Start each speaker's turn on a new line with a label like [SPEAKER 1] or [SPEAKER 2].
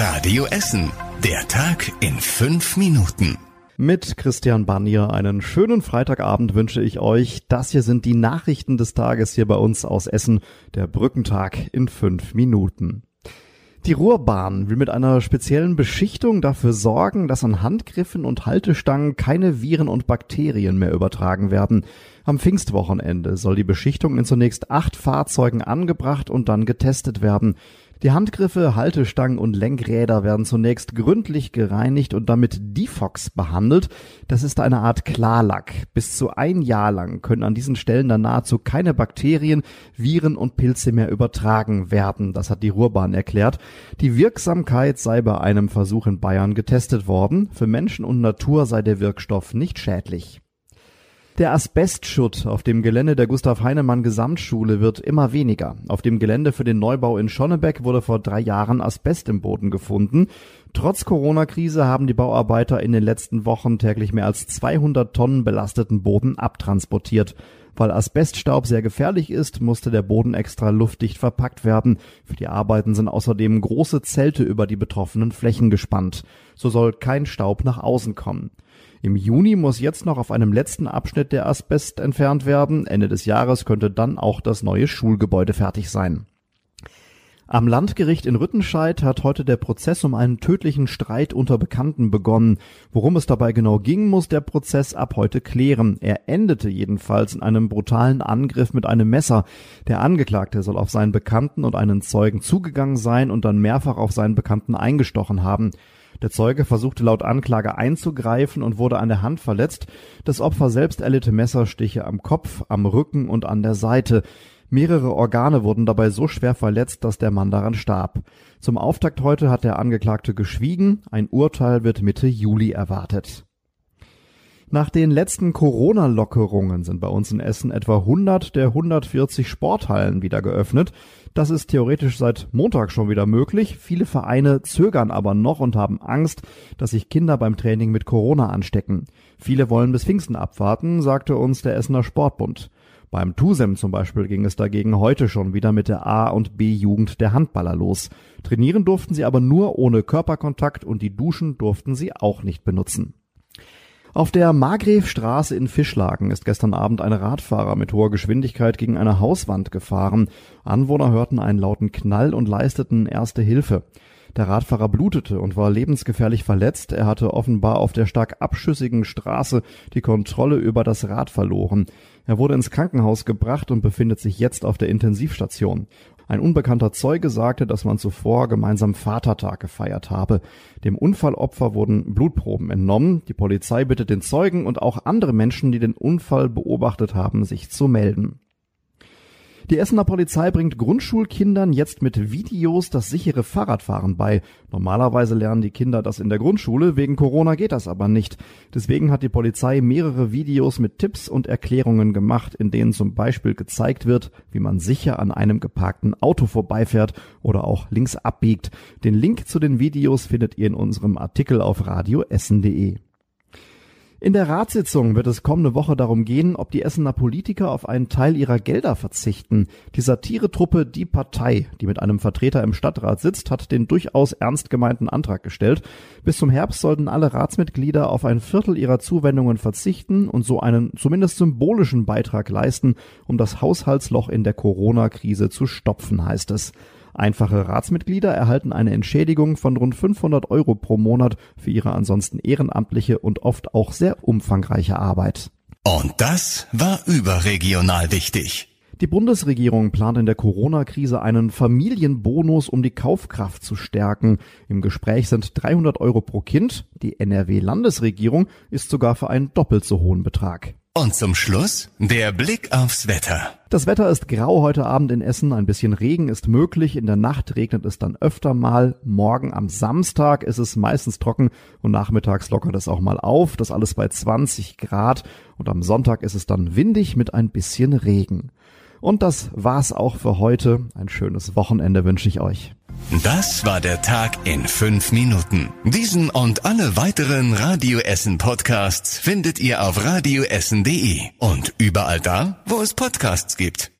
[SPEAKER 1] Radio Essen. Der Tag in fünf Minuten.
[SPEAKER 2] Mit Christian Barnier einen schönen Freitagabend wünsche ich euch. Das hier sind die Nachrichten des Tages hier bei uns aus Essen. Der Brückentag in fünf Minuten. Die Ruhrbahn will mit einer speziellen Beschichtung dafür sorgen, dass an Handgriffen und Haltestangen keine Viren und Bakterien mehr übertragen werden. Am Pfingstwochenende soll die Beschichtung in zunächst acht Fahrzeugen angebracht und dann getestet werden. Die Handgriffe, Haltestangen und Lenkräder werden zunächst gründlich gereinigt und damit Defox behandelt. Das ist eine Art Klarlack. Bis zu ein Jahr lang können an diesen Stellen dann nahezu keine Bakterien, Viren und Pilze mehr übertragen werden. Das hat die Ruhrbahn erklärt. Die Wirksamkeit sei bei einem Versuch in Bayern getestet worden. Für Menschen und Natur sei der Wirkstoff nicht schädlich. Der Asbestschutt auf dem Gelände der Gustav Heinemann Gesamtschule wird immer weniger. Auf dem Gelände für den Neubau in Schonnebeck wurde vor drei Jahren Asbest im Boden gefunden. Trotz Corona-Krise haben die Bauarbeiter in den letzten Wochen täglich mehr als 200 Tonnen belasteten Boden abtransportiert. Weil Asbeststaub sehr gefährlich ist, musste der Boden extra luftdicht verpackt werden. Für die Arbeiten sind außerdem große Zelte über die betroffenen Flächen gespannt. So soll kein Staub nach außen kommen. Im Juni muss jetzt noch auf einem letzten Abschnitt der Asbest entfernt werden. Ende des Jahres könnte dann auch das neue Schulgebäude fertig sein. Am Landgericht in Rüttenscheid hat heute der Prozess um einen tödlichen Streit unter Bekannten begonnen. Worum es dabei genau ging, muss der Prozess ab heute klären. Er endete jedenfalls in einem brutalen Angriff mit einem Messer. Der Angeklagte soll auf seinen Bekannten und einen Zeugen zugegangen sein und dann mehrfach auf seinen Bekannten eingestochen haben. Der Zeuge versuchte laut Anklage einzugreifen und wurde an der Hand verletzt. Das Opfer selbst erlitte Messerstiche am Kopf, am Rücken und an der Seite. Mehrere Organe wurden dabei so schwer verletzt, dass der Mann daran starb. Zum Auftakt heute hat der Angeklagte geschwiegen. Ein Urteil wird Mitte Juli erwartet. Nach den letzten Corona-Lockerungen sind bei uns in Essen etwa 100 der 140 Sporthallen wieder geöffnet. Das ist theoretisch seit Montag schon wieder möglich. Viele Vereine zögern aber noch und haben Angst, dass sich Kinder beim Training mit Corona anstecken. Viele wollen bis Pfingsten abwarten, sagte uns der Essener Sportbund. Beim TUSEM zum Beispiel ging es dagegen heute schon wieder mit der A- und B-Jugend der Handballer los. Trainieren durften sie aber nur ohne Körperkontakt und die Duschen durften sie auch nicht benutzen. Auf der Margräfstraße in Fischlagen ist gestern Abend ein Radfahrer mit hoher Geschwindigkeit gegen eine Hauswand gefahren. Anwohner hörten einen lauten Knall und leisteten erste Hilfe. Der Radfahrer blutete und war lebensgefährlich verletzt. Er hatte offenbar auf der stark abschüssigen Straße die Kontrolle über das Rad verloren. Er wurde ins Krankenhaus gebracht und befindet sich jetzt auf der Intensivstation. Ein unbekannter Zeuge sagte, dass man zuvor gemeinsam Vatertag gefeiert habe. Dem Unfallopfer wurden Blutproben entnommen. Die Polizei bittet den Zeugen und auch andere Menschen, die den Unfall beobachtet haben, sich zu melden. Die Essener Polizei bringt Grundschulkindern jetzt mit Videos das sichere Fahrradfahren bei. Normalerweise lernen die Kinder das in der Grundschule, wegen Corona geht das aber nicht. Deswegen hat die Polizei mehrere Videos mit Tipps und Erklärungen gemacht, in denen zum Beispiel gezeigt wird, wie man sicher an einem geparkten Auto vorbeifährt oder auch links abbiegt. Den Link zu den Videos findet ihr in unserem Artikel auf radioessen.de. In der Ratssitzung wird es kommende Woche darum gehen, ob die Essener Politiker auf einen Teil ihrer Gelder verzichten. Die Satiretruppe Die Partei, die mit einem Vertreter im Stadtrat sitzt, hat den durchaus ernst gemeinten Antrag gestellt. Bis zum Herbst sollten alle Ratsmitglieder auf ein Viertel ihrer Zuwendungen verzichten und so einen zumindest symbolischen Beitrag leisten, um das Haushaltsloch in der Corona-Krise zu stopfen, heißt es. Einfache Ratsmitglieder erhalten eine Entschädigung von rund 500 Euro pro Monat für ihre ansonsten ehrenamtliche und oft auch sehr umfangreiche Arbeit.
[SPEAKER 1] Und das war überregional wichtig.
[SPEAKER 2] Die Bundesregierung plant in der Corona-Krise einen Familienbonus, um die Kaufkraft zu stärken. Im Gespräch sind 300 Euro pro Kind. Die NRW-Landesregierung ist sogar für einen doppelt so hohen Betrag.
[SPEAKER 1] Und zum Schluss der Blick aufs Wetter.
[SPEAKER 2] Das Wetter ist grau heute Abend in Essen. Ein bisschen Regen ist möglich. In der Nacht regnet es dann öfter mal. Morgen am Samstag ist es meistens trocken und nachmittags lockert es auch mal auf. Das alles bei 20 Grad. Und am Sonntag ist es dann windig mit ein bisschen Regen. Und das war's auch für heute. Ein schönes Wochenende wünsche ich euch.
[SPEAKER 1] Das war der Tag in fünf Minuten. Diesen und alle weiteren Radio Essen Podcasts findet ihr auf radioessen.de und überall da, wo es Podcasts gibt.